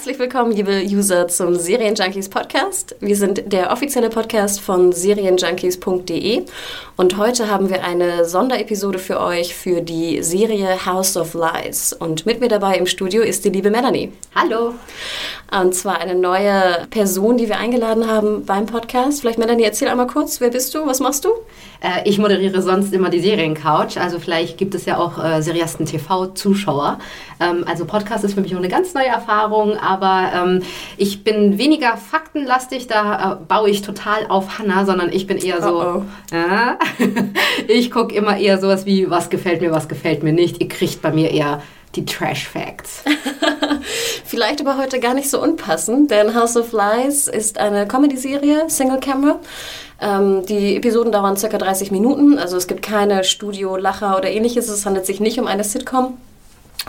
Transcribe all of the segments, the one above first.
Herzlich willkommen, liebe User, zum Serienjunkies Podcast. Wir sind der offizielle Podcast von serienjunkies.de und heute haben wir eine Sonderepisode für euch für die Serie House of Lies. Und mit mir dabei im Studio ist die liebe Melanie. Hallo. Und zwar eine neue Person, die wir eingeladen haben beim Podcast. Vielleicht, Melanie, erzähl einmal kurz, wer bist du, was machst du? Äh, ich moderiere sonst immer die Seriencouch, also vielleicht gibt es ja auch äh, Seriasten TV-Zuschauer. Ähm, also Podcast ist für mich auch eine ganz neue Erfahrung, aber ähm, ich bin weniger faktenlastig, da äh, baue ich total auf Hannah, sondern ich bin eher so, Oh, Ja, ich gucke immer eher sowas wie, was gefällt mir, was gefällt mir nicht. Ihr kriegt bei mir eher die Trash-Facts. Vielleicht aber heute gar nicht so unpassend, denn House of Lies ist eine Comedy-Serie, Single Camera. Ähm, die Episoden dauern circa 30 Minuten, also es gibt keine Studio-Lacher oder ähnliches. Es handelt sich nicht um eine Sitcom.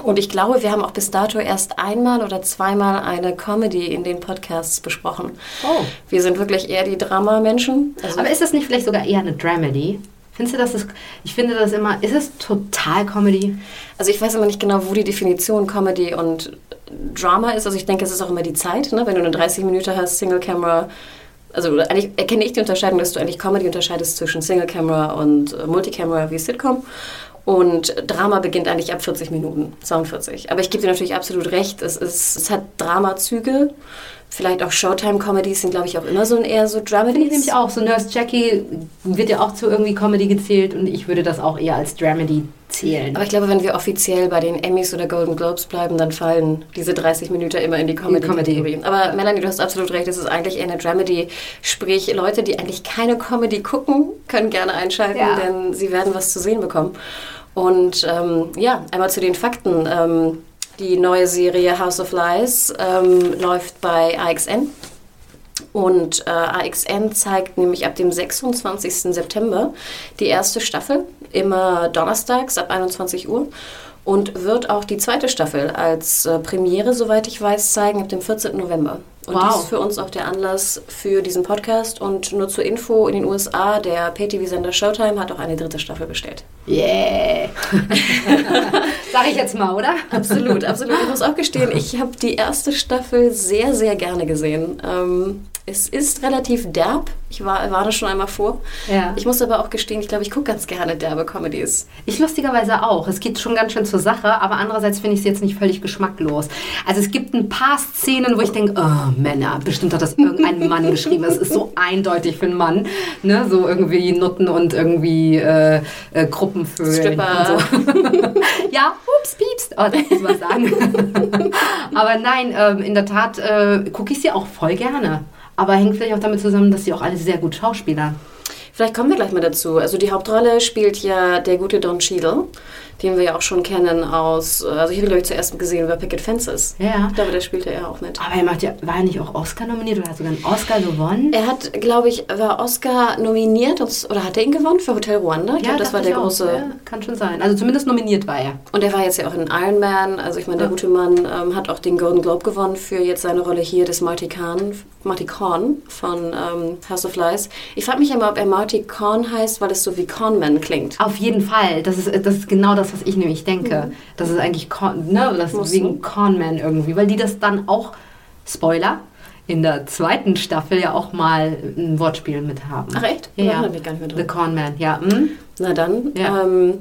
Und ich glaube, wir haben auch bis dato erst einmal oder zweimal eine Comedy in den Podcasts besprochen. Oh. Wir sind wirklich eher die Drama-Menschen. Also Aber ist das nicht vielleicht sogar eher eine Dramedy? Findest du, dass es, ich finde das immer, ist es total Comedy? Also ich weiß immer nicht genau, wo die Definition Comedy und Drama ist. Also ich denke, es ist auch immer die Zeit. Ne? Wenn du eine 30 Minuten hast, Single Camera. Also eigentlich erkenne ich die Unterscheidung, dass du eigentlich Comedy unterscheidest zwischen Single Camera und äh, Multicamera wie Sitcom. Und Drama beginnt eigentlich ab 40 Minuten, 42. Aber ich gebe dir natürlich absolut recht, es, ist, es hat Dramazüge. Vielleicht auch Showtime-Comedies sind, glaube ich, auch immer so ein eher so Finde ich nämlich auch. So Nurse Jackie wird ja auch zu irgendwie Comedy gezählt und ich würde das auch eher als Dramedy zählen. Aber ich glaube, wenn wir offiziell bei den Emmys oder Golden Globes bleiben, dann fallen diese 30 Minuten immer in die Comedy-Kategorie. Aber Melanie, du hast absolut recht, es ist eigentlich eher eine Dramedy. Sprich, Leute, die eigentlich keine Comedy gucken, können gerne einschalten, Ja. denn sie werden was zu sehen bekommen. Und ähm, ja, einmal zu den Fakten. Ähm, die neue Serie House of Lies ähm, läuft bei AXN. Und äh, AXN zeigt nämlich ab dem 26. September die erste Staffel, immer donnerstags ab 21 Uhr. Und wird auch die zweite Staffel als äh, Premiere, soweit ich weiß, zeigen ab dem 14. November. Und Wow. dies ist für uns auch der Anlass für diesen Podcast. Und nur zur Info, in den USA, der Pay-TV-Sender Showtime hat auch eine dritte Staffel bestellt. Yeah. Sag ich jetzt mal, oder? Absolut, absolut. Ich muss auch gestehen, ich habe die erste Staffel sehr, sehr gerne gesehen. Ähm, es ist relativ derb. Ich war, war da schon einmal vor. Ja. Ich muss aber auch gestehen, ich glaube, ich gucke ganz gerne derbe Comedies. Ich lustigerweise auch. Es geht schon ganz schön zur Sache, aber andererseits finde ich es jetzt nicht völlig geschmacklos. Also es gibt ein paar Szenen, wo ich denke, oh Männer, bestimmt hat das irgendein Mann geschrieben. Es ist so eindeutig für einen Mann. Ne? So irgendwie Nutten und irgendwie äh, äh, Gruppenvögel. Stripper. Und so. ja, ups, pieps. Oh, das muss man sagen. aber nein, ähm, in der Tat äh, gucke ich sie auch voll gerne. Aber hängt vielleicht auch damit zusammen, dass sie auch alle sehr gut schauspielern. Vielleicht kommen wir gleich mal dazu. Also die Hauptrolle spielt ja der gute Don Cheadle, den wir ja auch schon kennen aus, also ich habe ihn, glaube ich, zuerst gesehen bei Picket Fences. Ja. Ich glaube, da spielte er auch mit. Aber er macht ja, war er nicht auch Oscar nominiert oder hat sogar einen Oscar gewonnen? Er hat, glaube ich, war Oscar nominiert und, oder hat er ihn gewonnen für Hotel Rwanda? Ich glaube, das war der auch. große. Ja, kann schon sein. Also zumindest nominiert war er. Und er war jetzt ja auch in Iron Man. Also ich meine, der Ja. gute Mann ähm, hat auch den Golden Globe gewonnen für jetzt seine Rolle hier des Marty Khan, Marty Korn von ähm, House of Lies. Ich frage mich immer, ob er Marty Korn heißt, weil es so wie Conman klingt. Auf jeden Fall. Das ist, das ist genau das, was ich nämlich denke. Das ist eigentlich Con, ne, das Muss ist wegen Conman irgendwie. Weil die das dann auch, Spoiler, in der zweiten Staffel ja auch mal ein Wortspiel mit haben. Ach echt? Ja, ja. erinnere mich gar nicht mehr dran. The Conman, ja. Hm? Na dann. Ja. Ähm,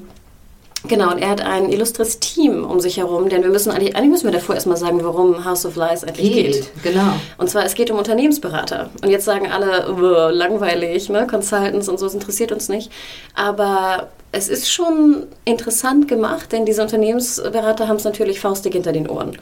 Genau, und er hat ein illustres Team um sich herum, denn wir müssen eigentlich, eigentlich müssen wir davor erstmal sagen, warum House of Lies eigentlich geht. geht. Genau. Und zwar, es geht um Unternehmensberater. Und jetzt sagen alle, langweilig, ne? Consultants und so, das interessiert uns nicht. Aber es ist schon interessant gemacht, denn diese Unternehmensberater haben es natürlich faustig hinter den Ohren.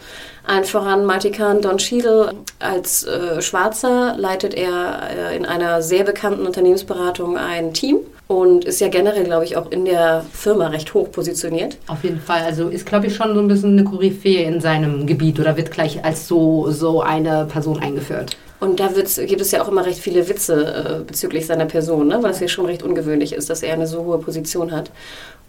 Allen voran Marty Kahn, Don Cheadle. Als äh, Schwarzer leitet er äh, in einer sehr bekannten Unternehmensberatung ein Team und ist ja generell, glaube ich, auch in der Firma recht hoch positioniert. Auf jeden Fall. Also ist, glaube ich, schon so ein bisschen eine Koryphäe in seinem Gebiet oder wird gleich als so, so eine Person eingeführt. Und da gibt es ja auch immer recht viele Witze äh, bezüglich seiner Person, ne? weil es ja schon recht ungewöhnlich ist, dass er eine so hohe Position hat.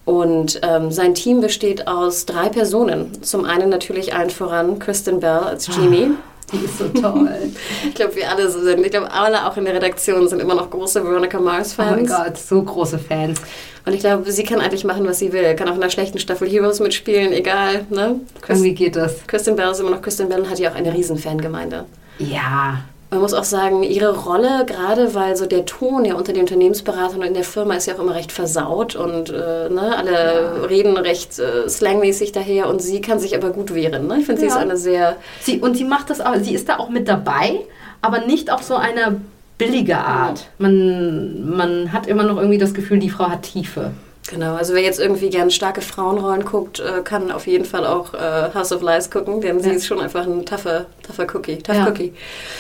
Und ähm, sein Team besteht aus drei Personen. Zum einen natürlich allen voran Kristen Bell als Jamie. Ah. Die ist so toll. ich glaube, wir alle so sind. Ich glaube, alle auch in der Redaktion sind immer noch große Veronica Mars-Fans. Oh mein Gott, so große Fans. Und ich glaube, sie kann eigentlich machen, was sie will. Kann auch in einer schlechten Staffel Heroes mitspielen, egal. Ne? Christ Irgendwie geht das. Kristen Bell ist immer noch Kristen Bell und hat ja auch eine riesen Fangemeinde. Ja, man muss auch sagen, ihre Rolle, gerade weil so der Ton ja unter den Unternehmensberatern und in der Firma ist ja auch immer recht versaut und äh, ne, alle ja. reden recht äh, slangmäßig daher und sie kann sich aber gut wehren. Ne? Ich finde, ja. sie ist eine sehr. Sie, und sie macht das auch, sie ist da auch mit dabei, aber nicht auf so eine billige Art. Man, man hat immer noch irgendwie das Gefühl, die Frau hat Tiefe. Genau, also wer jetzt irgendwie gerne starke Frauenrollen guckt, äh, kann auf jeden Fall auch äh, House of Lies gucken, denn ja. sie ist schon einfach ein tougher, tougher Cookie. Tough ja. Cookie.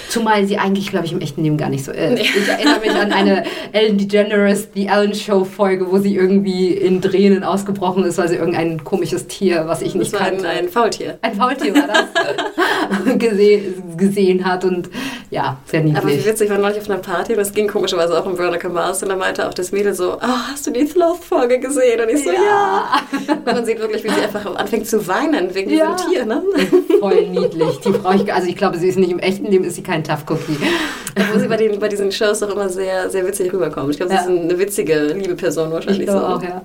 Zumal sie eigentlich, glaube ich, im echten Leben gar nicht so ist. Nee. Ich erinnere mich an eine Ellen DeGeneres, die Ellen Show Folge, wo sie irgendwie in Tränen ausgebrochen ist, weil sie irgendein komisches Tier, was ich nicht das kannte. Ein, ein Faultier. Ein Faultier war das. gesehen, gesehen hat und ja, sehr niedlich. Aber wie witzig, ich war neulich auf einer Party und das ging komischerweise auch um Veronica Mars und da meinte auch das Mädel so, oh, hast du die Sloth-Folge gesehen? Und ich so, ja. ja. Und man sieht wirklich, wie sie einfach anfängt zu weinen wegen ja. diesem Tier, ne? Voll niedlich. Die Frau, ich, also ich glaube, sie ist nicht im echten Leben, ist sie kein Tough Cookie. Wo sie bei, den, bei diesen Shows auch immer sehr, sehr witzig rüberkommt. Ich glaube, ja. sie ist eine witzige, liebe Person wahrscheinlich. Ich glaube so. auch, ja.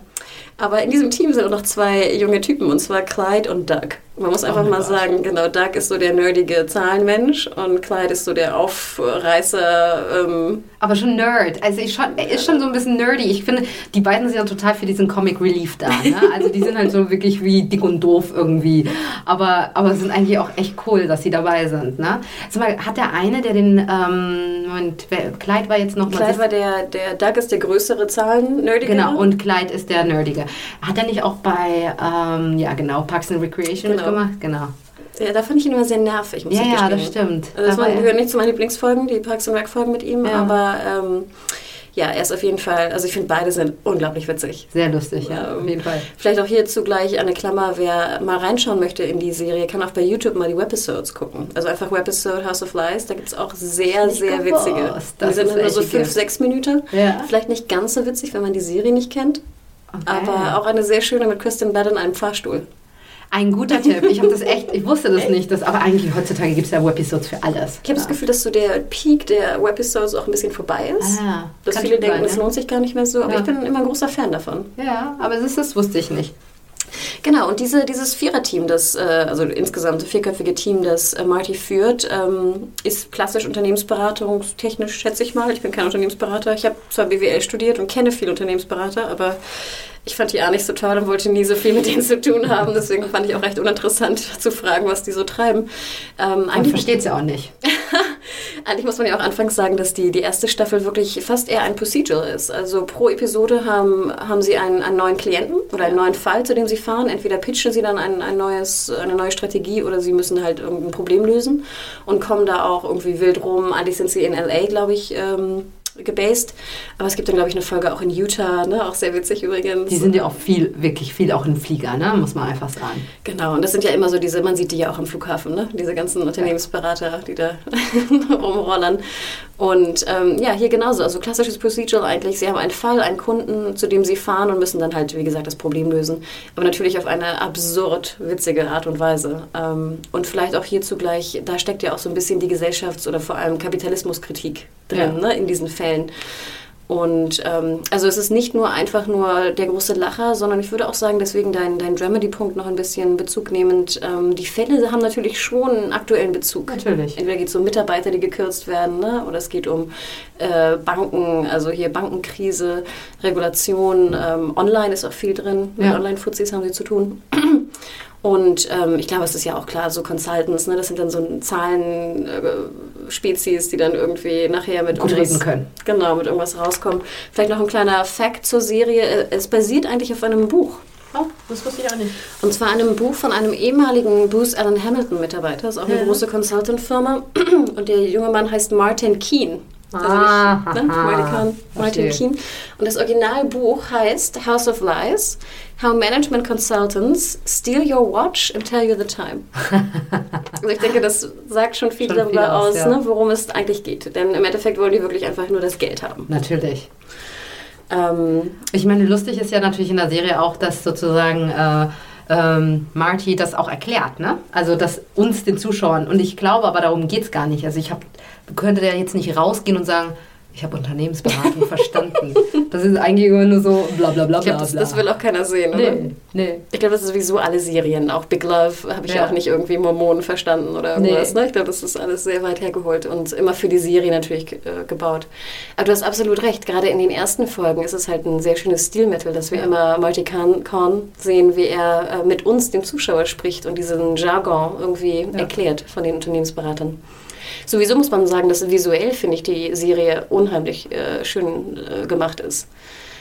Aber in diesem Team sind auch noch zwei junge Typen, und zwar Clyde und Doug. Man muss einfach mal sagen, genau, Doug ist so der nerdige Zahlenmensch und Clyde ist so der Aufreißer. Ähm Aber schon Nerd. Also ich schon, er ist schon so ein bisschen nerdy. Ich finde, die beiden sind ja total für diesen Comic Relief da. Ne? Also die sind halt so wirklich wie dick und doof irgendwie. Aber, aber sind eigentlich auch echt cool, dass sie dabei sind. Ne? Mal, hat der eine, der den, ähm, Moment, Clyde war jetzt noch mal... Clyde war der, der, Doug ist der größere Zahlen-Nerdige. Genau, und Clyde ist der Nerdige. Hat er nicht auch bei, ähm, ja genau, Parks and Recreation genau genau. gemacht, genau. Ja, da fand ich ihn immer sehr nervig, muss ja, ich Ja, das stimmt. Also das waren, gehören nicht zu meinen Lieblingsfolgen, die Parks and Rec Folgen mit ihm, ja. aber ähm, ja, er ist auf jeden Fall, also ich finde beide sind unglaublich witzig. Sehr lustig, ja, ähm, auf jeden Fall. Vielleicht auch hierzu gleich eine Klammer, wer mal reinschauen möchte in die Serie, kann auch bei YouTube mal die Webisodes gucken. Also einfach Webisode House of Lies, da gibt es auch sehr, sehr gewusst. witzige. Das die sind nur so fünf, sechs Minuten. Ja. Vielleicht nicht ganz so witzig, wenn man die Serie nicht kennt. Okay. Aber auch eine sehr schöne mit Kristen Bell in einem Fahrstuhl. Ein guter Tipp. Ich habe das echt, ich wusste das nicht, dass, aber eigentlich heutzutage gibt es ja Webisodes für alles. Ich habe das Gefühl, dass so der Peak der Webisodes auch ein bisschen vorbei ist. Ah, dass viele denken, es lohnt sich gar nicht mehr so, aber ja. ich bin immer ein großer Fan davon. Ja, aber das, das wusste ich nicht. Genau, und diese, dieses Viererteam, das, äh, also insgesamt vierköpfige Team, das äh, Marty führt, ähm, ist klassisch unternehmensberatungstechnisch, schätze ich mal. Ich bin kein Unternehmensberater. Ich habe zwar BWL studiert und kenne viele Unternehmensberater, aber ich fand die auch nicht so toll und wollte nie so viel mit denen zu tun haben. Deswegen fand ich auch recht uninteressant zu fragen, was die so treiben. Ähm, man versteht sie auch nicht. eigentlich muss man ja auch anfangs sagen, dass die, die erste Staffel wirklich fast eher ein Procedural ist. Also pro Episode haben, haben sie einen, einen neuen Klienten oder einen neuen Fall, zu dem sie fahren. Entweder pitchen sie dann ein, ein neues, eine neue Strategie oder sie müssen halt irgendein Problem lösen und kommen da auch irgendwie wild rum. Eigentlich sind sie in LA, glaube ich, ähm, gebased. Aber es gibt dann, glaube ich, eine Folge auch in Utah, ne? auch sehr witzig übrigens. Die sind ja auch viel, wirklich viel auch in Flieger, ne? muss man einfach sagen. Genau, und das sind ja immer so diese, man sieht die ja auch am Flughafen, ne? diese ganzen Unternehmensberater, die da rumrollern. Und ähm, ja, hier genauso, also klassisches Procedural eigentlich. Sie haben einen Fall, einen Kunden, zu dem sie fahren und müssen dann halt, wie gesagt, das Problem lösen. Aber natürlich auf eine absurd witzige Art und Weise. Ähm, und vielleicht auch hierzu gleich, da steckt ja auch so ein bisschen die Gesellschafts- oder vor allem Kapitalismuskritik drin, ja. ne, in diesen Fällen. Und ähm, also es ist nicht nur einfach nur der große Lacher, sondern ich würde auch sagen, deswegen dein, dein Dramedy-Punkt noch ein bisschen Bezug nehmend. Ähm, die Fälle haben natürlich schon einen aktuellen Bezug. Natürlich. Entweder geht es um Mitarbeiter, die gekürzt werden, ne? oder es geht um äh, Banken, also hier Bankenkrise, Regulation. Ähm, online ist auch viel drin. Mit Ja. Online-Fuzis haben sie zu tun. Und ähm, ich glaube, es ist ja auch klar, so Consultants, ne, das sind dann so Zahlen-Spezies, die dann irgendwie nachher mit Gut irgendwas- reden können. Genau, mit irgendwas rauskommen. Vielleicht noch ein kleiner Fact zur Serie. Äh, Es basiert eigentlich auf einem Buch. Oh, das wusste ich auch nicht. Und zwar einem Buch von einem ehemaligen Bruce Allen Hamilton-Mitarbeiter. Das ist auch eine Ja. große Consultant-Firma. Und der junge Mann heißt Martin Keen. Also Ah, nicht, ne? aha. Martin, Martin. Keen. Und das Originalbuch heißt House of Lies: How Management Consultants Steal Your Watch and Tell You the Time. also ich denke, das sagt schon viel Schon darüber viel aus, aus, ja. ne, worum es eigentlich geht. Denn im Endeffekt wollen die wirklich einfach nur das Geld haben. Natürlich. Ähm, Ich meine, lustig ist ja natürlich in der Serie auch, dass sozusagen äh, ähm, Marty das auch erklärt, ne? Also dass uns, den Zuschauern, und ich glaube aber darum geht es gar nicht. Also ich hab, könnte da jetzt nicht rausgehen und sagen, ich habe Unternehmensberatung verstanden. Das ist eigentlich immer nur so bla bla bla ich glaube, bla. das, bla. das will auch keiner sehen, oder? nee, nee. Ich glaube, das ist sowieso alle Serien. Auch Big Love habe ich Ja. auch nicht irgendwie Mormonen verstanden oder irgendwas. Nee. Ne? Ich glaube, das ist alles sehr weit hergeholt und immer für die Serie natürlich äh, gebaut. Aber du hast absolut recht. Gerade in den ersten Folgen ist es halt ein sehr schönes Stilmittel, dass wir immer Marty Korn sehen, wie er äh, mit uns, dem Zuschauer, spricht und diesen Jargon irgendwie erklärt von den Unternehmensberatern. Sowieso muss man sagen, dass visuell, finde ich, die Serie unheimlich äh, schön äh, gemacht ist.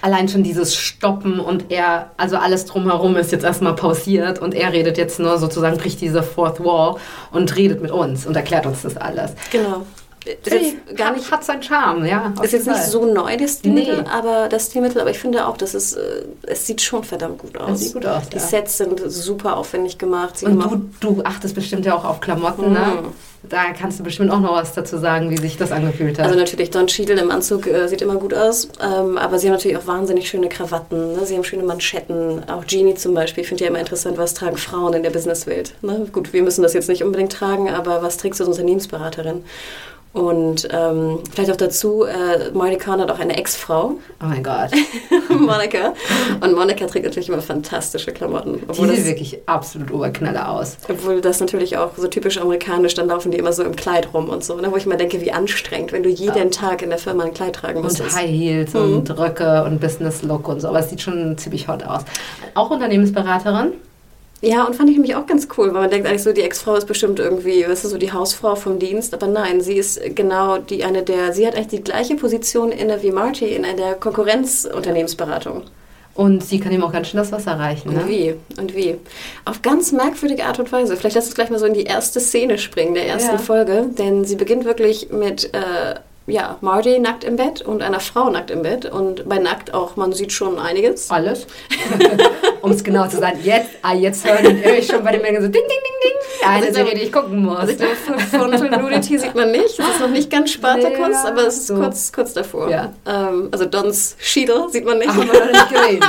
Allein schon dieses Stoppen und er, also alles drumherum ist jetzt erstmal pausiert und er redet jetzt nur sozusagen, bricht diese Fourth Wall und redet mit uns und erklärt uns das alles. Genau. Ist jetzt gar nicht hat seinen Charme, ja. Ist jetzt nicht so neu, das Stilmittel, Nee. aber das Stilmittel, aber ich finde auch, dass es, äh, es sieht schon verdammt gut aus. sieht gut aus, Die ja. Sets sind super aufwendig gemacht. Und haben du, du achtest bestimmt ja auch auf Klamotten, ne? Da kannst du bestimmt auch noch was dazu sagen, wie sich das angefühlt hat. also natürlich, Don Cheadle im Anzug äh, sieht immer gut aus, ähm, aber sie haben natürlich auch wahnsinnig schöne Krawatten, ne? sie haben schöne Manschetten, auch Jeannie zum Beispiel, ich finde ja immer interessant, was tragen Frauen in der Businesswelt. Ne? Gut, wir müssen das jetzt nicht unbedingt tragen, aber was trägst du als Unternehmensberaterin? Und ähm, vielleicht auch dazu, äh, Marty Kahn hat auch eine Ex-Frau, oh mein Gott. Monika. Und Monika trägt natürlich immer fantastische Klamotten. Die sieht das, wirklich absolut Oberknaller aus. obwohl das natürlich auch so typisch amerikanisch, dann laufen die immer so im Kleid rum und so. Ne? Wo ich mal denke, wie anstrengend, wenn du jeden Tag in der Firma ein Kleid tragen Und musstest. High Heels Mhm. und Röcke und Business Look und so. Aber es sieht schon ziemlich hot aus. Auch Unternehmensberaterin. Ja, und fand ich nämlich auch ganz cool, weil man denkt eigentlich so, die Ex-Frau ist bestimmt irgendwie, weißt du, so die Hausfrau vom Dienst. Aber nein, sie ist genau die eine der, sie hat eigentlich die gleiche Position inne wie Marty in einer Konkurrenzunternehmensberatung. Und sie kann ihm auch ganz schön das Wasser reichen. Und Ne? wie? Und wie? Auf ganz merkwürdige Art und Weise. Vielleicht lass uns gleich mal so in die erste Szene springen, der ersten Ja. Folge. Denn sie beginnt wirklich mit, äh, ja, Marty nackt im Bett und einer Frau nackt im Bett. Und bei nackt auch, man sieht schon einiges. Alles. um es genau zu sagen. Jetzt, ah, jetzt hören wir euch schon bei den Mengen so ding, ding, ding, ding. Eine Also ich Serie, die ich gucken muss. Also ich glaube, Frontal Nudity sieht man nicht. Es ist noch nicht ganz Spartakus, Ja, aber es ist so. kurz, kurz davor. Ja. Ähm, also Dons Schiedel sieht man nicht. Haben wir noch nicht gesehen.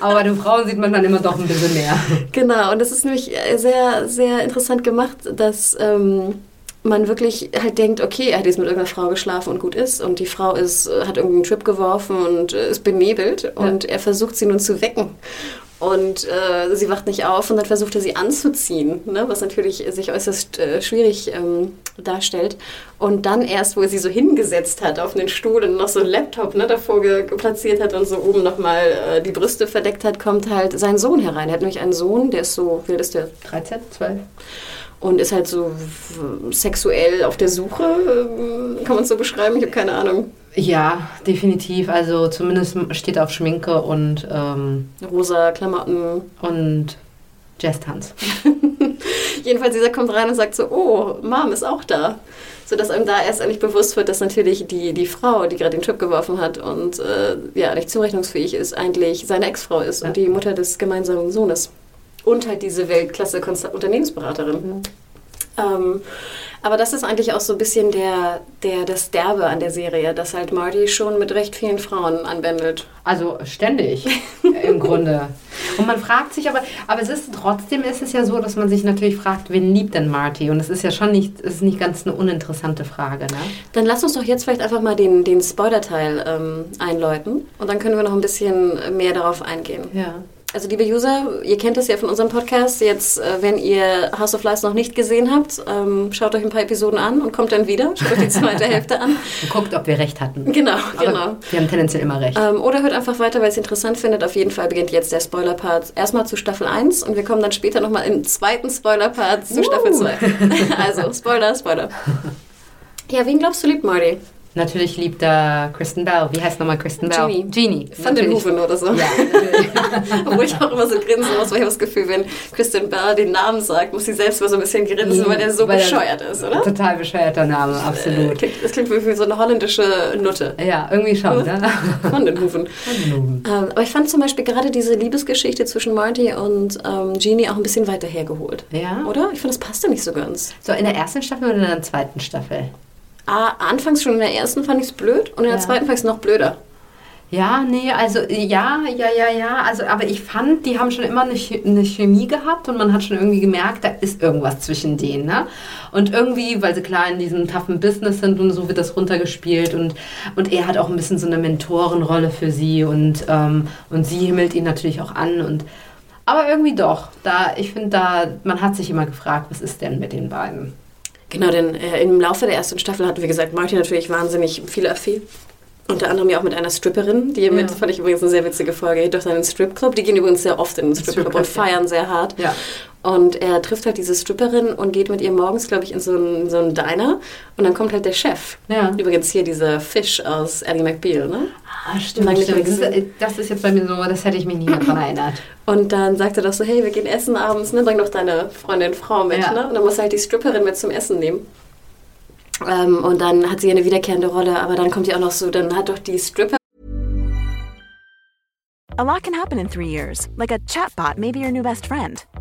Aber bei den Frauen sieht man dann immer doch ein bisschen mehr. Genau, und das ist nämlich sehr, sehr interessant gemacht, dass ähm, man wirklich halt denkt, okay, er hat jetzt mit irgendeiner Frau geschlafen und gut ist und die Frau ist, hat irgendeinen Trip geworfen und ist benebelt und er versucht sie nun zu wecken. Und äh, sie wacht nicht auf und dann versucht er sie anzuziehen, ne? was natürlich sich äußerst äh, schwierig ähm, darstellt. Und dann erst, wo er sie so hingesetzt hat auf den Stuhl und noch so einen Laptop ne, davor platziert hat und so oben nochmal äh, die Brüste verdeckt hat, kommt halt sein Sohn herein. Er hat nämlich einen Sohn, der ist so, wie alt ist der? 13, 12. Und ist halt so sexuell auf der Suche, ähm, kann man es so beschreiben? Ich habe keine Ahnung. Ja, definitiv. Also zumindest steht auf Schminke und, ähm, Rosa Klamotten. und Jazz-Tanz. Jedenfalls, dieser kommt rein und sagt so, oh, Mom ist auch da. Sodass einem da erst eigentlich bewusst wird, dass natürlich die, die Frau, die gerade den Trip geworfen hat und äh, ja, nicht zurechnungsfähig ist, eigentlich seine Ex-Frau ist Ja. und die Mutter des gemeinsamen Sohnes. Und halt diese Weltklasse-Unternehmensberaterin. Ähm, aber das ist eigentlich auch so ein bisschen der, der, das Derbe an der Serie, dass halt Marty schon mit recht vielen Frauen anwendelt. Also ständig im Grunde. Und man fragt sich aber, aber es ist trotzdem ist es ja so, dass man sich natürlich fragt, wen liebt denn Marty? Und es ist ja schon nicht, es ist nicht ganz eine uninteressante Frage, ne? Dann lass uns doch jetzt vielleicht einfach mal den, den Spoiler-Teil ähm, einläuten und dann können wir noch ein bisschen mehr darauf eingehen. Ja. Also liebe User, ihr kennt das ja von unserem Podcast. Jetzt, äh, wenn ihr House of Lies noch nicht gesehen habt, ähm, schaut euch ein paar Episoden an und kommt dann wieder. Schaut euch die zweite Hälfte an. Und guckt, ob wir recht hatten. Genau, Aber genau. Wir haben tendenziell immer recht. Ähm, oder hört einfach weiter, weil es interessant findet. Auf jeden Fall beginnt jetzt der Spoiler-Part erstmal zu Staffel 1 und wir kommen dann später nochmal im zweiten Spoiler-Part zu Staffel 2. also, Spoiler, Spoiler. Ja, wen glaubst du liebt Marty? Natürlich liebt er Kristen Bell. Wie heißt nochmal Kristen Bell? Genie. Genie. Van den. Hoven oder so. Ja. Obwohl ich auch immer so grinsen muss, weil ich habe das Gefühl, wenn Kristen Bell den Namen sagt, muss sie selbst mal so ein bisschen grinsen, weil der so Weil er- bescheuert ist, oder? Total bescheuerter Name, Äh, absolut. klingt- Das klingt wie so eine holländische Nutte. Ja, irgendwie schon, ne? Van den Hoven. Ähm, aber ich fand zum Beispiel gerade diese Liebesgeschichte zwischen Marty und ähm, Jeannie auch ein bisschen weiter hergeholt. Ja. Oder? Ich finde, das passte nicht so ganz. So, in der ersten Staffel oder in der zweiten Staffel? Ah, anfangs schon in der ersten fand ich es blöd und in der Ja. zweiten fand ich es noch blöder. Ja, nee, also ja, ja, ja, ja. Also, aber ich fand, die haben schon immer eine, eine Chemie gehabt und man hat schon irgendwie gemerkt, da ist irgendwas zwischen denen. Ne? Und irgendwie, weil sie klar in diesem toughen Business sind und so wird das runtergespielt und, und er hat auch ein bisschen so eine Mentorenrolle für sie und, ähm, und sie himmelt ihn natürlich auch an und aber irgendwie doch. Da, ich finde da, man hat sich immer gefragt, was ist denn mit den beiden? Genau, denn äh, im Laufe der ersten Staffel hat, wie gesagt, Marty natürlich wahnsinnig viele Affären. Unter anderem ja auch mit einer Stripperin, die mit, Ja. fand ich übrigens eine sehr witzige Folge, durch seinen Stripclub. Die gehen übrigens sehr oft in den Stripclub Stripclub, und feiern sehr hart. Ja. Und er trifft halt diese Stripperin und geht mit ihr morgens, glaube ich, in so einen, so einen Diner. Und dann kommt halt der Chef. Ja. Übrigens hier dieser Fisch aus Ally McBeal, ne? Ah, stimmt, stimmt. Das, das ist jetzt bei mir so, das hätte ich mich nie mehr dran erinnert. Und dann sagt er doch so, hey, wir gehen essen abends, ne? Bring doch deine Freundin, Frau mit, Ja. ne? Und dann muss er halt die Stripperin mit zum Essen nehmen. Ähm, und dann hat sie eine wiederkehrende Rolle, aber dann kommt ja auch noch so, dann hat doch die Stripper A lot can happen in three years, like a chatbot may be your new best friend.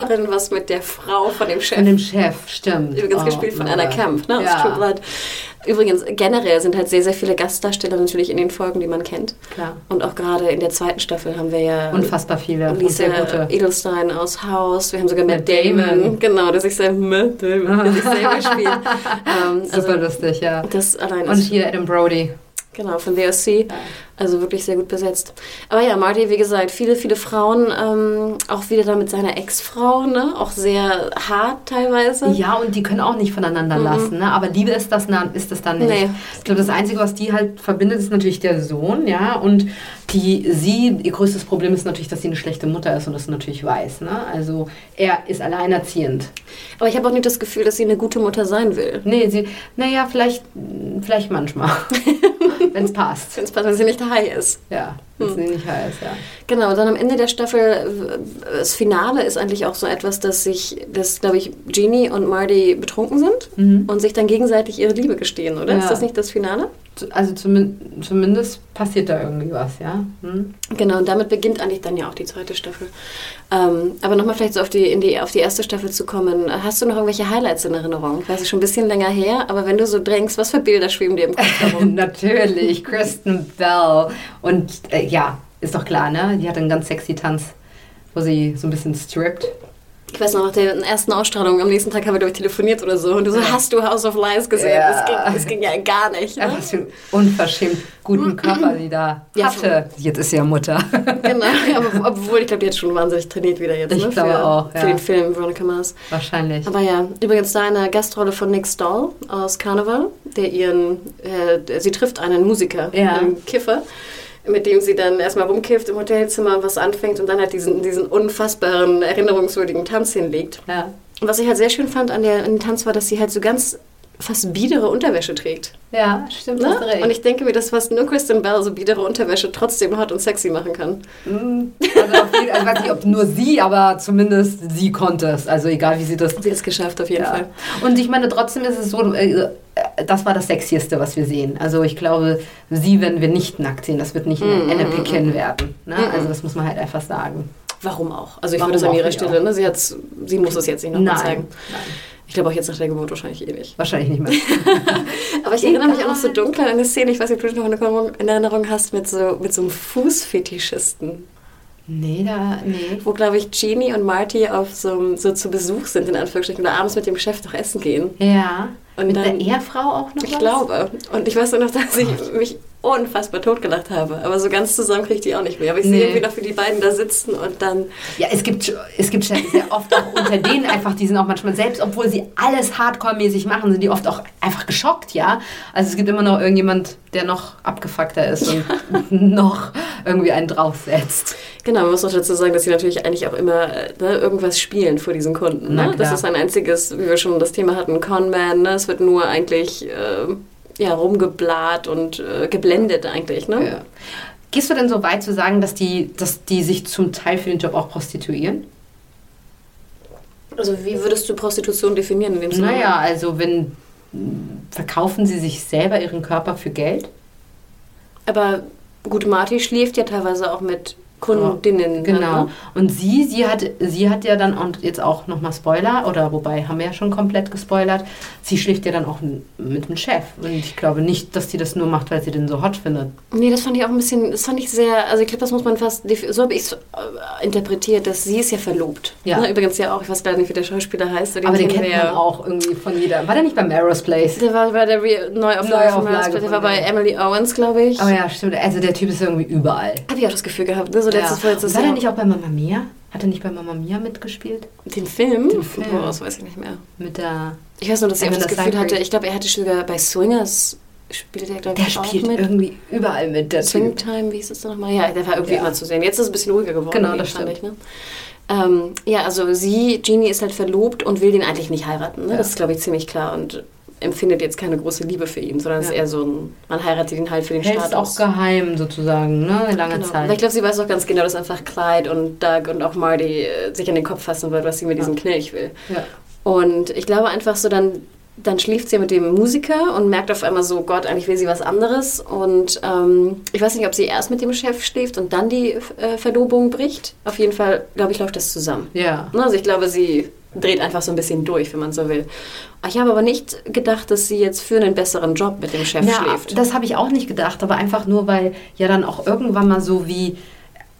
was mit der Frau von dem Chef. Von dem Chef, stimmt. Übrigens Oh, gespielt von. Anna Camp, ne? Aus Ja. True Blood. Übrigens, generell sind halt sehr, sehr viele Gastdarsteller natürlich in den Folgen, die man kennt. Klar. Und auch gerade in der zweiten Staffel haben wir ja Unfassbar viele Lisa. Edelstein aus House. Wir haben sogar Matt Matt Damon. Damon. Genau, der sich selber, Matt Damon, der sich selber spielt. ähm, also, Super lustig, ja. das allein Und hier Adam Brody. Genau, von WSC. Also wirklich sehr gut besetzt. Aber ja, Marty, wie gesagt, viele, viele Frauen, ähm, auch wieder da mit seiner Ex-Frau, ne? Auch sehr hart teilweise. Ja, und die können auch nicht voneinander lassen, ne? Aber Liebe ist das, ist das dann nicht. Nee. Ich glaube, das Einzige, was die halt verbindet, ist natürlich der Sohn, ja. Und die, sie, ihr größtes Problem ist natürlich, dass sie eine schlechte Mutter ist und das natürlich weiß, ne? Also er ist alleinerziehend. Aber ich habe auch nicht das Gefühl, dass sie eine gute Mutter sein will. Nee, sie, naja, vielleicht, vielleicht manchmal. Wenn es passt. Wenn es passt, wenn sie nicht high ist. Ja, wenn es nicht heiß, ja. Genau, dann am Ende der Staffel, das Finale ist eigentlich auch so etwas, dass sich, dass, glaube ich, Jeannie und Marty betrunken sind und sich dann gegenseitig ihre Liebe gestehen, oder? Mhm. Ja. Ist das nicht das Finale? Also zumin zumindest passiert da irgendwie was, ja. Hm? Genau, und damit beginnt eigentlich dann ja auch die zweite Staffel. Ähm, aber nochmal vielleicht so auf die, in die, auf die erste Staffel zu kommen. Hast du noch irgendwelche Highlights in Erinnerung? Ich weiß, es ist schon ein bisschen länger her, aber wenn du so denkst, was für Bilder schweben dir im Kopf herum? Natürlich, Kristen Bell. Und äh, ja, ist doch klar, ne? Die hat einen ganz sexy Tanz, wo sie so ein bisschen strippt. Ich weiß noch, nach der ersten Ausstrahlung, am nächsten Tag haben wir, glaube ich, telefoniert oder so. Und du so, hast du House of Lies gesehen? Ja. Das, ging, das ging ja gar nicht. Ne? was für einen unverschämt guten Körper sie da Ja, hatte. Jetzt ist sie ja Mutter. Genau, aber, obwohl ich glaube, die hat schon wahnsinnig trainiert wieder jetzt. Ich ne? glaube für, auch, Für ja. den Film Veronica Mars. Wahrscheinlich. Aber ja, übrigens da eine Gastrolle von Nick Stahl aus Carnival, der ihren, äh, sie trifft einen Musiker, Ja. einen Kiffer, mit dem sie dann erstmal rumkifft im Hotelzimmer, was anfängt und dann halt diesen, diesen unfassbaren, erinnerungswürdigen Tanz hinlegt. Ja. Und was ich halt sehr schön fand an, der, an dem Tanz war, dass sie halt so ganz fast biedere Unterwäsche trägt. ja, stimmt. Ne? hast recht. Und ich denke mir, dass fast nur Kristen Bell so biedere Unterwäsche trotzdem hot und sexy machen kann. also auf jeden, also ich weiß nicht, ob nur sie, aber zumindest sie konnte es. Also egal, wie sie das Sie hat es geschafft, auf jeden Ja. Fall. Und ich meine, trotzdem ist es so, äh, das war das Sexieste, was wir sehen. Also ich glaube, sie werden wir nicht nackt sehen. Das wird nicht eine Anna Picken werden. Ne? Also das muss man halt einfach sagen. Warum auch? Also ich Warum würde es an ihrer Stelle, ne? Sie, sie muss es jetzt nicht nochmal zeigen. Nein. Ich glaube auch jetzt nach der Geburt wahrscheinlich eh nicht. Wahrscheinlich nicht mehr. Aber ich erinnere mich auch noch so dunkel an eine Szene, ich weiß nicht, ob du noch eine Erinnerung- in Erinnerung hast, mit so, mit so einem Fußfetischisten. nee, da, nee. Wo, glaube ich, Jeannie und Marty auf so, so zu Besuch sind, in Anführungsstrichen, oder abends mit dem Chef noch essen gehen. Ja. Und Mit dann- der Ehefrau auch noch Ich was? glaube. Und ich weiß nur noch, dass ich mich unfassbar totgelacht habe. Aber so ganz zusammen kriege ich die auch nicht mehr. Aber ich Nee. sehe irgendwie noch, wie die beiden da sitzen und dann. Ja, es gibt, es gibt sehr oft auch unter denen einfach, die sind auch manchmal, selbst obwohl sie alles hardcore-mäßig machen, sind die oft auch einfach geschockt, ja. Also es gibt immer noch irgendjemand, der noch abgefuckter ist und noch irgendwie einen draufsetzt. Genau, man muss auch dazu sagen, dass sie natürlich eigentlich auch immer ne, irgendwas spielen vor diesen Kunden. Ne? Das ist ein einziges, wie wir schon das Thema hatten, Conman. Ne? Es wird nur eigentlich äh, ja, rumgeblat und äh, geblendet eigentlich. Ne? Ja. Gehst du denn so weit zu sagen, dass die, dass die sich zum Teil für den Job auch prostituieren? Also wie würdest du Prostitution definieren in dem Sinne? Naja, also wenn verkaufen sie sich selber ihren Körper für Geld? Aber gut, Marty schläft ja teilweise auch mit Kundinnen. Genau. Ne? Und sie, sie hat, sie hat ja dann, und jetzt auch nochmal Spoiler, oder wobei haben wir ja schon komplett gespoilert, sie schläft ja dann auch mit dem Chef. Und ich glaube nicht, dass sie das nur macht, weil sie den so hot findet. Nee, das fand ich auch ein bisschen, das fand ich sehr, also ich glaube, das muss man fast, so habe ich es äh, interpretiert, dass sie ist ja verlobt. Ja. Ne? Übrigens ja auch, ich weiß leider nicht, wie der Schauspieler heißt. Aber den kennt man auch irgendwie von jeder. War der nicht bei Melrose Place? Der war bei der Re Neuauflage, Neuauflage der war bei Emily Owens, glaube ich. Aber ja, stimmt. Also der Typ ist irgendwie überall. Habe ich auch das Gefühl gehabt, ne? So letztes, ja. vorletztes War der Jahr. nicht auch bei Mamma Mia? Hat er nicht bei Mamma Mia mitgespielt? Den Film? Den Film. Boah, das weiß ich nicht mehr. Mit der. Ich weiß nur, dass ich das Amanda Gefühl Seyfried. hatte, ich glaube, er hatte sogar bei Swingers, spielt er, glaube Der ich, auch spielt mit. irgendwie überall mit, der Swing Typ. Time, wie hieß das denn nochmal? Ja, der war irgendwie Ja. immer zu sehen. Jetzt ist es ein bisschen ruhiger geworden. Genau, das fand stimmt. Ich, ne? ähm, ja, also sie, Jeannie, ist halt verlobt und will den eigentlich nicht heiraten. Ne? Ja. Das ist, glaube ich, ziemlich klar und empfindet jetzt keine große Liebe für ihn, sondern es ist Ja. eher so ein, man heiratet ihn halt für den Hält es auch Status. geheim sozusagen, ne? Lange Genau. Zeit. Aber ich glaube, sie weiß auch ganz genau, dass einfach Clyde und Doug und auch Marty äh, sich an den Kopf fassen wird, was sie mit diesem Knilch will. ja. Und ich glaube einfach so, dann, dann schläft sie ja mit dem Musiker und merkt auf einmal so, Gott, eigentlich will sie was anderes. Und ähm, ich weiß nicht, ob sie erst mit dem Chef schläft und dann die äh, Verlobung bricht. Auf jeden Fall, glaube ich, läuft das zusammen. ja. Ne, Also ich glaube, sie dreht einfach so ein bisschen durch, wenn man so will. Ich habe aber nicht gedacht, dass sie jetzt für einen besseren Job mit dem Chef Ja, schläft. das habe ich auch nicht gedacht, aber einfach nur, weil ja dann auch irgendwann mal so wie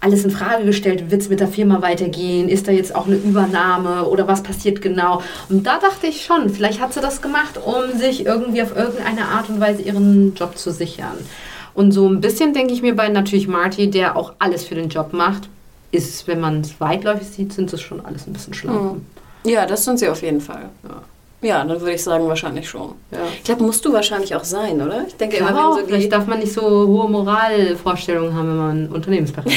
alles in Frage gestellt wird, es mit der Firma weitergehen, ist da jetzt auch eine Übernahme oder was passiert genau? Und da dachte ich schon, vielleicht hat sie das gemacht, um sich irgendwie auf irgendeine Art und Weise ihren Job zu sichern. Und so ein bisschen denke ich mir bei natürlich Marty, der auch alles für den Job macht, ist, wenn man es weitläufig sieht, sind es schon alles ein bisschen Schlampen. Ja, das sind sie auf jeden Fall. Ja, ja dann würde ich sagen, wahrscheinlich schon. Ja. Ich glaube, musst du wahrscheinlich auch sein, oder? Ich denke immer, auch. wenn so Vielleicht darf man nicht so hohe Moralvorstellungen haben, wenn man Unternehmensberater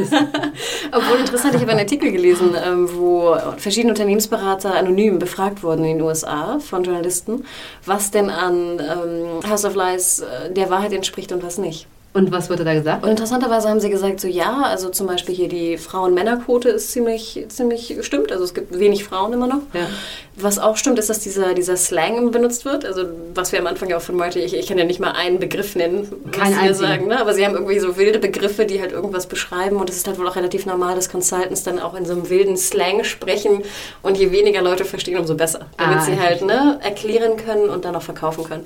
ist. Obwohl interessant, ich habe einen Artikel gelesen, ähm, wo verschiedene Unternehmensberater anonym befragt wurden in den USA von Journalisten, was denn an ähm, House of Lies äh, der Wahrheit entspricht und was nicht. Und was wurde da gesagt? Und interessanterweise haben sie gesagt, so ja, also zum Beispiel hier die Frauen-Männer-Quote ist ziemlich, ziemlich stimmt, also es gibt wenig Frauen immer noch. Ja. Was auch stimmt, ist, dass dieser, dieser Slang benutzt wird. Also was wir am Anfang ja auch von Marty, ich, ich kann ja nicht mal einen Begriff nennen, sie einzigen. sagen, ne? aber sie haben irgendwie so wilde Begriffe, die halt irgendwas beschreiben und es ist halt wohl auch relativ normal, dass Consultants dann auch in so einem wilden Slang sprechen und je weniger Leute verstehen, umso besser. Damit Ah, sie ich halt ne, erklären können und dann auch verkaufen können.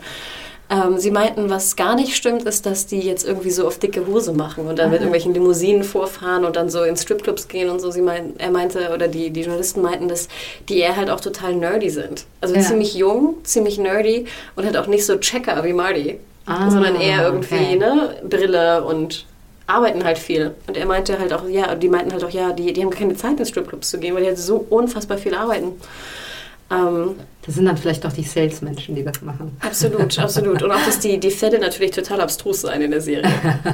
Ähm, sie meinten, was gar nicht stimmt, ist, dass die jetzt irgendwie so auf dicke Hose machen und dann mit irgendwelchen Limousinen vorfahren und dann so in Stripclubs gehen und so. Sie meint, er meinte, oder die, die Journalisten meinten, dass die eher halt auch total nerdy sind. Also Ja. ziemlich jung, ziemlich nerdy und halt auch nicht so Checker wie Marty, Ah, sondern eher irgendwie okay. ne, Brille und arbeiten halt viel. Und er meinte halt auch, ja, die meinten halt auch, ja, die, die haben keine Zeit in Stripclubs zu gehen, weil die halt so unfassbar viel arbeiten. Ähm, Das sind dann vielleicht doch die Salesmenschen, die das machen. Absolut, absolut. Und auch, dass die, die Fälle natürlich total abstrus sein in der Serie.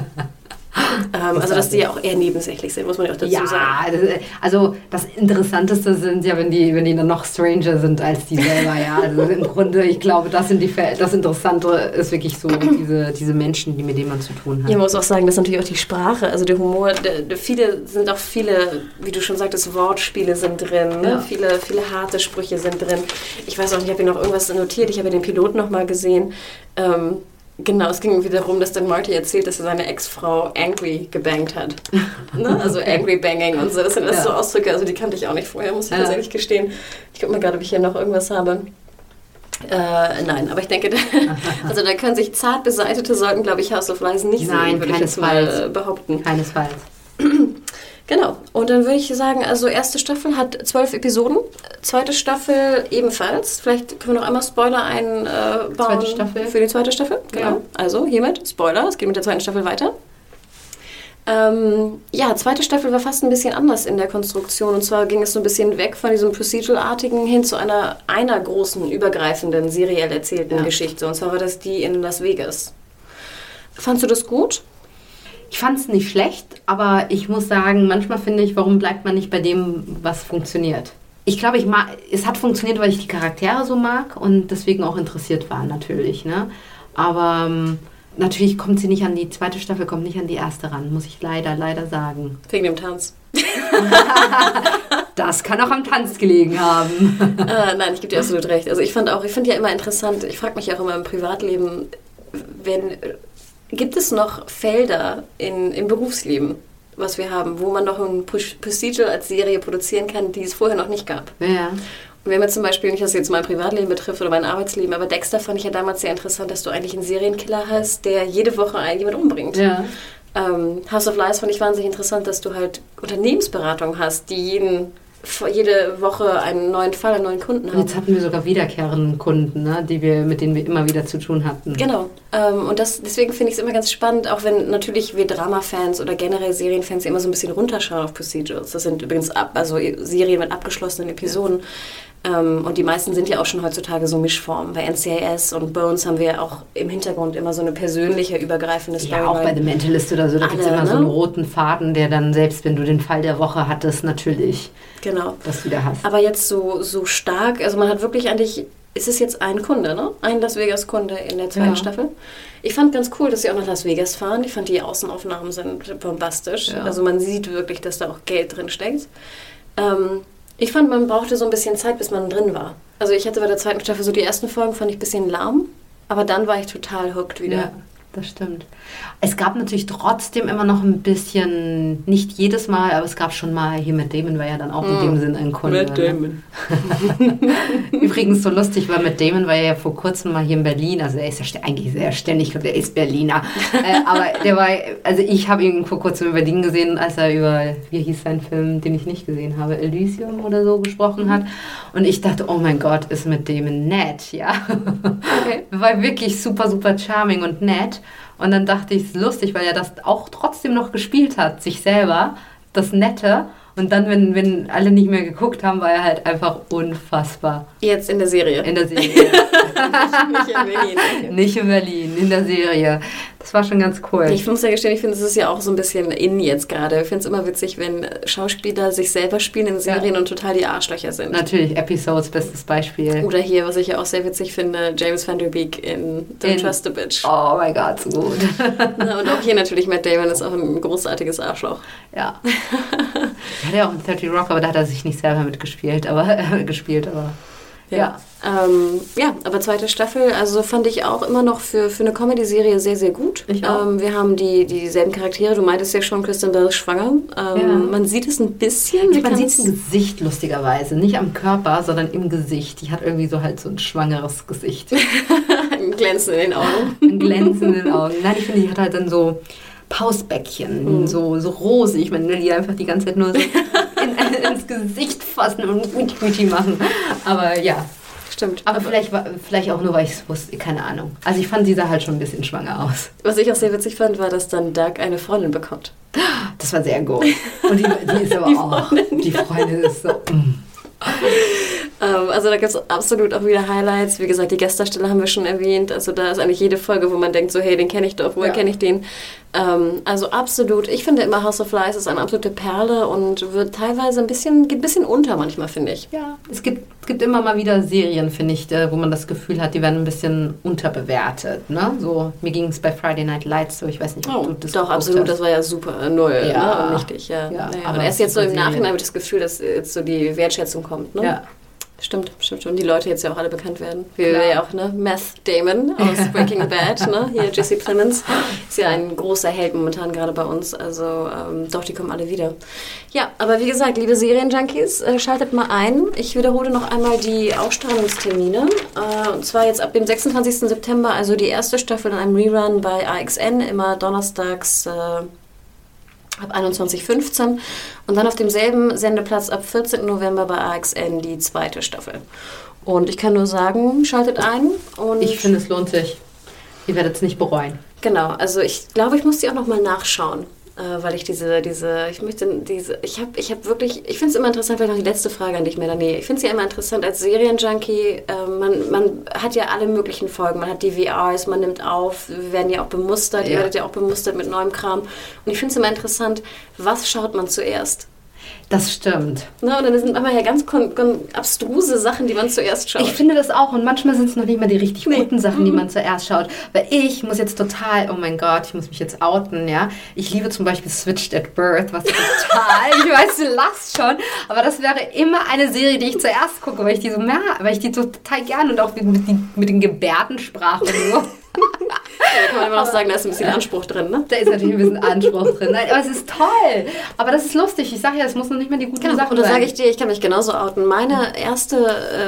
ähm, also, dass die ja auch eher nebensächlich sind, muss man ja auch dazu Ja, sagen. das, also das Interessanteste sind ja, wenn die, wenn die dann noch stranger sind als die selber, ja. Also im Grunde, ich glaube, das sind die das Interessante ist wirklich so diese, diese Menschen, die mit denen man zu tun hat. Ja, man muss auch sagen, dass natürlich auch die Sprache, also der Humor, der, der, viele sind auch viele, wie du schon sagtest, Wortspiele sind drin, ne? Ja. viele, viele harte Sprüche sind drin. Ich weiß auch nicht, ich habe hier noch irgendwas notiert, ich habe ja den Piloten noch mal gesehen. Ähm, Genau, es ging irgendwie darum, dass dann Marty erzählt, dass er seine Ex-Frau Angry gebankt hat. ne? Also Angry Banging und so. Das sind alles Ja. so Ausdrücke, also die kannte ich auch nicht vorher, muss ich Ja. tatsächlich gestehen. Ich gucke mal gerade, ob ich hier noch irgendwas habe. Äh, nein, aber ich denke, da, also da können sich zart beseitete sollten, glaube ich, House of Lies nicht Nein, sehen, würde ich jetzt mal keinesfalls. äh, behaupten. Keinesfalls. Genau. Und dann würde ich sagen, also erste Staffel hat zwölf Episoden, zweite Staffel ebenfalls. Vielleicht können wir noch einmal Spoiler einbauen für die zweite Staffel. Genau. Ja. Also hiermit Spoiler. Es geht mit der zweiten Staffel weiter. Ähm, ja, zweite Staffel war fast ein bisschen anders in der Konstruktion. Und zwar ging es so ein bisschen weg von diesem Procedural-artigen hin zu einer, einer großen, übergreifenden, seriell erzählten Ja. Geschichte. Und zwar war das die in Las Vegas. Fandst du das gut? Ich fand es nicht schlecht, aber ich muss sagen, manchmal finde ich, warum bleibt man nicht bei dem, was funktioniert? Ich glaube, ich mag, es hat funktioniert, weil ich die Charaktere so mag und deswegen auch interessiert war, natürlich. Ne? Aber ähm, natürlich kommt sie nicht an die zweite Staffel, kommt nicht an die erste ran, muss ich leider, leider sagen. Wegen dem Tanz. Das kann auch am Tanz gelegen haben. äh, nein, ich gebe dir absolut recht. Also ich fand auch, ich finde ja immer interessant, ich frage mich auch immer im Privatleben, wenn, gibt es noch Felder in, im Berufsleben, was wir haben, wo man noch ein Procedural als Serie produzieren kann, die es vorher noch nicht gab? ja. Und wenn man zum Beispiel, nicht, dass jetzt mein Privatleben betrifft oder mein Arbeitsleben, aber Dexter fand ich ja damals sehr interessant, dass du eigentlich einen Serienkiller hast, der jede Woche jemand umbringt. ja. Ähm, House of Lies fand ich wahnsinnig interessant, dass du halt Unternehmensberatung hast, die jeden, jede Woche einen neuen Fall, einen neuen Kunden Und haben. jetzt hatten wir sogar wiederkehrende Kunden, ne, die wir, mit denen wir immer wieder zu tun hatten. Genau. Ähm, und das, deswegen finde ich es immer ganz spannend, auch wenn natürlich wir Drama-Fans oder generell Serienfans immer so ein bisschen runterschauen auf Procedurals. Das sind übrigens ab, also Serien mit abgeschlossenen Episoden. Ähm, und die meisten sind ja auch schon heutzutage so Mischformen. Bei NCIS und Bones haben wir auch im Hintergrund immer so eine persönliche, übergreifende Ja, auch bei The Mentalist oder so, da gibt es immer so ne? einen roten Faden, der dann, selbst wenn du den Fall der Woche hattest, natürlich Genau. das wieder hast. Aber jetzt so, so stark, also man hat wirklich eigentlich, ist es jetzt ein Kunde, ne? Ein Las Vegas-Kunde in der zweiten Ja. Staffel. Ich fand ganz cool, dass sie auch nach Las Vegas fahren. Ich fand die Außenaufnahmen sind bombastisch. Ja. Also man sieht wirklich, dass da auch Geld drin steckt. Ähm, ich fand, man brauchte so ein bisschen Zeit, bis man drin war. Also ich hatte bei der zweiten Staffel so die ersten Folgen, fand ich ein bisschen lahm. Aber dann war ich total hooked wieder. Ja, das stimmt. Es gab natürlich trotzdem immer noch ein bisschen, nicht jedes Mal, aber es gab schon mal, hier mit Damon war ja dann auch in dem Sinn ein Kunde. Ne? Übrigens so lustig war mit Damon, war er ja vor kurzem mal hier in Berlin, also er ist ja eigentlich sehr ständig, ich glaube, der ist Berliner. äh, aber der war, also ich habe ihn vor kurzem in Berlin gesehen, als er über, wie hieß sein Film, den ich nicht gesehen habe, Elysium oder so gesprochen hat. Und ich dachte, oh mein Gott, ist mit Damon nett, ja. Okay. War wirklich super, super charming und nett. Und dann dachte ich, es ist lustig, weil er das auch trotzdem noch gespielt hat, sich selber, das Nette. Und dann, wenn, wenn alle nicht mehr geguckt haben, war er halt einfach unfassbar Jetzt in der Serie. in der Serie. Nicht in Berlin. Okay. Nicht in Berlin, in der Serie. Das war schon ganz cool. Ich muss ja gestehen, ich finde, es ist ja auch so ein bisschen in jetzt gerade. Ich finde es immer witzig, wenn Schauspieler sich selber spielen in Serien Ja. und total die Arschlöcher sind. Natürlich, Episodes, bestes Beispiel. Oder hier, was ich ja auch sehr witzig finde, James Van Der Beek in Don't In- Trust a Bitch. Oh mein Gott, so gut. Und auch hier natürlich Matt Damon ist auch ein großartiges Arschloch. ja. Er hat ja auch in 30 Rock, aber da hat er sich nicht selber mitgespielt, aber äh, gespielt, aber ja. Ähm, ja, aber zweite Staffel, also fand ich auch immer noch für, für eine Comedy-Serie sehr, sehr gut. Ich auch. Ähm, wir haben die, dieselben Charaktere. Du meintest ja schon, Kristen Bell ist schwanger. Ähm, Ja. Man sieht es ein bisschen. Man sieht es im Gesicht lustigerweise, nicht am Körper, sondern im Gesicht. Die hat irgendwie so halt so ein schwangeres Gesicht. ein Glänzen in den Augen. Ein glänzenden Augen. Nein, ich finde, die hat halt dann so Pausbäckchen, so, so rosig. Ich meine, die einfach die ganze Zeit nur so in, ins Gesicht fassen und guti machen. Aber ja. Stimmt. Aber vielleicht, war- vielleicht auch nur, weil ich es wusste, keine Ahnung. Also ich fand, sie sah halt schon ein bisschen schwanger aus. Was ich auch sehr witzig fand, war, dass dann Doug eine Freundin bekommt. Das war sehr gut. Und die, die ist aber Die auch, Freundin. die Freundin ist so, mm. Ähm, also da gibt es absolut auch wieder Highlights. Wie gesagt, die Gastdarsteller haben wir schon erwähnt. Also da ist eigentlich jede Folge, wo man denkt, so hey, den kenne ich doch, woher Ja. kenne ich den? Ähm, also absolut. Ich finde immer House of Lies ist eine absolute Perle und wird teilweise ein bisschen, geht ein bisschen unter manchmal, finde ich. Ja, es gibt, es gibt immer mal wieder Serien, finde ich, äh, wo man das Gefühl hat, die werden ein bisschen unterbewertet. Ne? So, mir ging es bei Friday Night Lights so, ich weiß nicht, ob Oh, du das doch, absolut. hast. Das war ja super äh, null Ja. ne? und nichtig. Ja. Ja, Naja, aber erst jetzt so im super Serie. Nachhinein habe ich das Gefühl, dass jetzt so die Wertschätzung kommt. Ne? Ja. Stimmt, stimmt schon. Die Leute jetzt ja auch alle bekannt werden. Wir ja auch, ne? Meth Damon aus Breaking Bad, ne? Hier Jesse Plemons. Ist ja ein großer Held momentan gerade bei uns. Also ähm, doch, die kommen alle wieder. Ja, aber wie gesagt, liebe Serienjunkies, äh, schaltet mal ein. Ich wiederhole noch einmal die Ausstrahlungstermine. Äh, und zwar jetzt ab dem 26. September, also die erste Staffel in einem Rerun bei AXN, immer donnerstags. Äh, ab 21.15 und dann auf demselben Sendeplatz ab 14. November bei AXN die zweite Staffel. Und ich kann nur sagen, schaltet ein. Und Ich finde, es lohnt sich. Ihr werdet es nicht bereuen. Genau, also ich glaube, ich muss die auch nochmal nachschauen. Äh, weil ich diese, diese, ich möchte diese, ich habe ich hab wirklich, ich finde es immer interessant, vielleicht noch die letzte Frage an dich, Melanie. Ich finde es ja immer interessant als Serienjunkie, äh, man, man hat ja alle möglichen Folgen, man hat die VRs, man nimmt auf, wir werden ja auch bemustert, ihr Ja. werdet ja auch bemustert mit neuem Kram. Und ich finde es immer interessant, was schaut man zuerst? Das stimmt. Ne? Und dann sind manchmal ja ganz abstruse Sachen, die man zuerst schaut. Ich finde das auch und manchmal sind es noch nicht mal die richtig guten Sachen, Mhm. die man zuerst schaut. Weil ich muss jetzt total, oh mein Gott, ich muss mich jetzt outen, ja. Ich liebe zum Beispiel Switched at Birth, was total, ich weiß, du lachst schon, aber das wäre immer eine Serie, die ich zuerst gucke, weil ich die so mehr, weil ich die so total gern und auch mit, mit, den- mit den Gebärdensprachen nur. da kann man immer noch sagen, da ist ein bisschen Anspruch drin. Ne? Da ist natürlich ein bisschen Anspruch drin. Nein, aber es ist toll. Aber das ist lustig. Ich sage ja, es muss noch nicht mal die guten Genau, Sachen und da sein. sage ich dir, ich kann mich genauso outen. Meine erste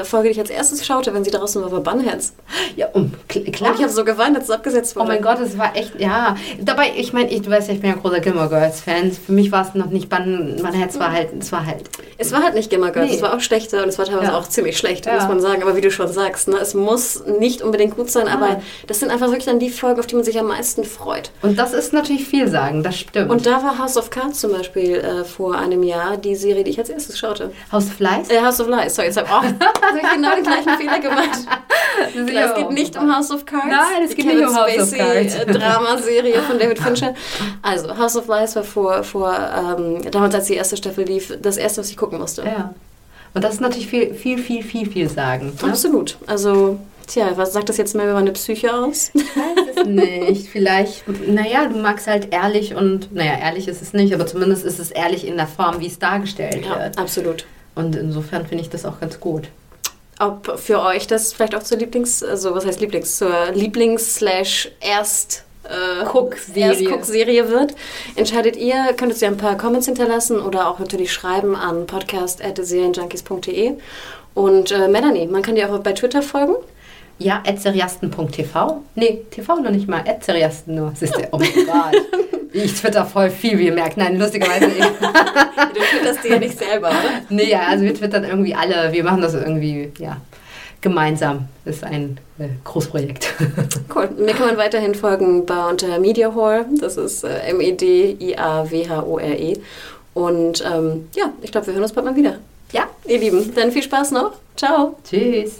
äh, Folge, die ich als erstes schaute, wenn sie draußen war, war Bunheads. ja, um, kl- klar. Und ich habe so geweint, als es abgesetzt Oh wurde. mein Gott, es war echt, ja. Dabei, ich meine, ich, du weißt ja, ich bin ja großer Gilmore Girls Fan. Für mich war es noch nicht mein Herz war halt, es war halt. Es war halt nicht Gilmore Girls, Nee. es war auch schlechter und es war teilweise Ja. auch ziemlich schlecht, Ja. muss man sagen. Aber wie du schon sagst, ne, es muss nicht unbedingt gut sein, aber Nein. das sind einfach wirklich dann die Folgen, auf die man sich am meisten freut. Und das ist natürlich viel sagen, das stimmt. Und da war House of Cards zum Beispiel äh, vor einem Jahr die Serie, die ich als erstes schaute. Haus Fleiß? Äh, House of Lies, sorry, jetzt habe auch hab ich genau den gleichen Fehler gemacht. es geht nicht um House of Cards. Nein, es geht nicht um House of Spacey, Cards. äh, Dramaserie von David Fincher. Also, House of Lies war vor, vor ähm, damals, als die erste Staffel lief, das erste, was ich gucken musste. Ja. Und das ist natürlich viel, viel, viel, viel, viel sagen. Ne? Absolut. Also, tja, was sagt das jetzt mehr über meine Psyche aus? weiß es nicht. Vielleicht, naja, du magst halt ehrlich und, naja, ehrlich ist es nicht, aber zumindest ist es ehrlich in der Form, wie es dargestellt ja, wird. absolut. Und insofern finde ich das auch ganz gut. Ob für euch das vielleicht auch zur Lieblings-, also was heißt Lieblings-, zur Lieblings-slash-Erst- äh, Guckserie. Erstguckserie wird, entscheidet ihr. Könnt ihr ein paar Comments hinterlassen oder auch natürlich schreiben an podcast.serienjunkies.de. Und äh, Melanie, man kann dir auch bei Twitter folgen. Ja, etzeriasten.tv. Nee, TV noch nicht mal, etzeriasten nur. Siehst du, oh mein Gott. Ich twitter voll viel, wie ihr merkt. Nein, lustigerweise. Du twitterst dir ja nicht selber, oder? nee, ja, also wir twittern irgendwie alle. Wir machen das irgendwie, ja, gemeinsam. Das ist ein äh, Großprojekt. Cool. Mir kann man weiterhin folgen bei unter Mediahore. Das ist äh, M-E-D-I-A-W-H-O-R-E. Und ähm, ja, ich glaube, wir hören uns bald mal wieder. Ja, ihr Lieben, dann viel Spaß noch. Ciao. Tschüss.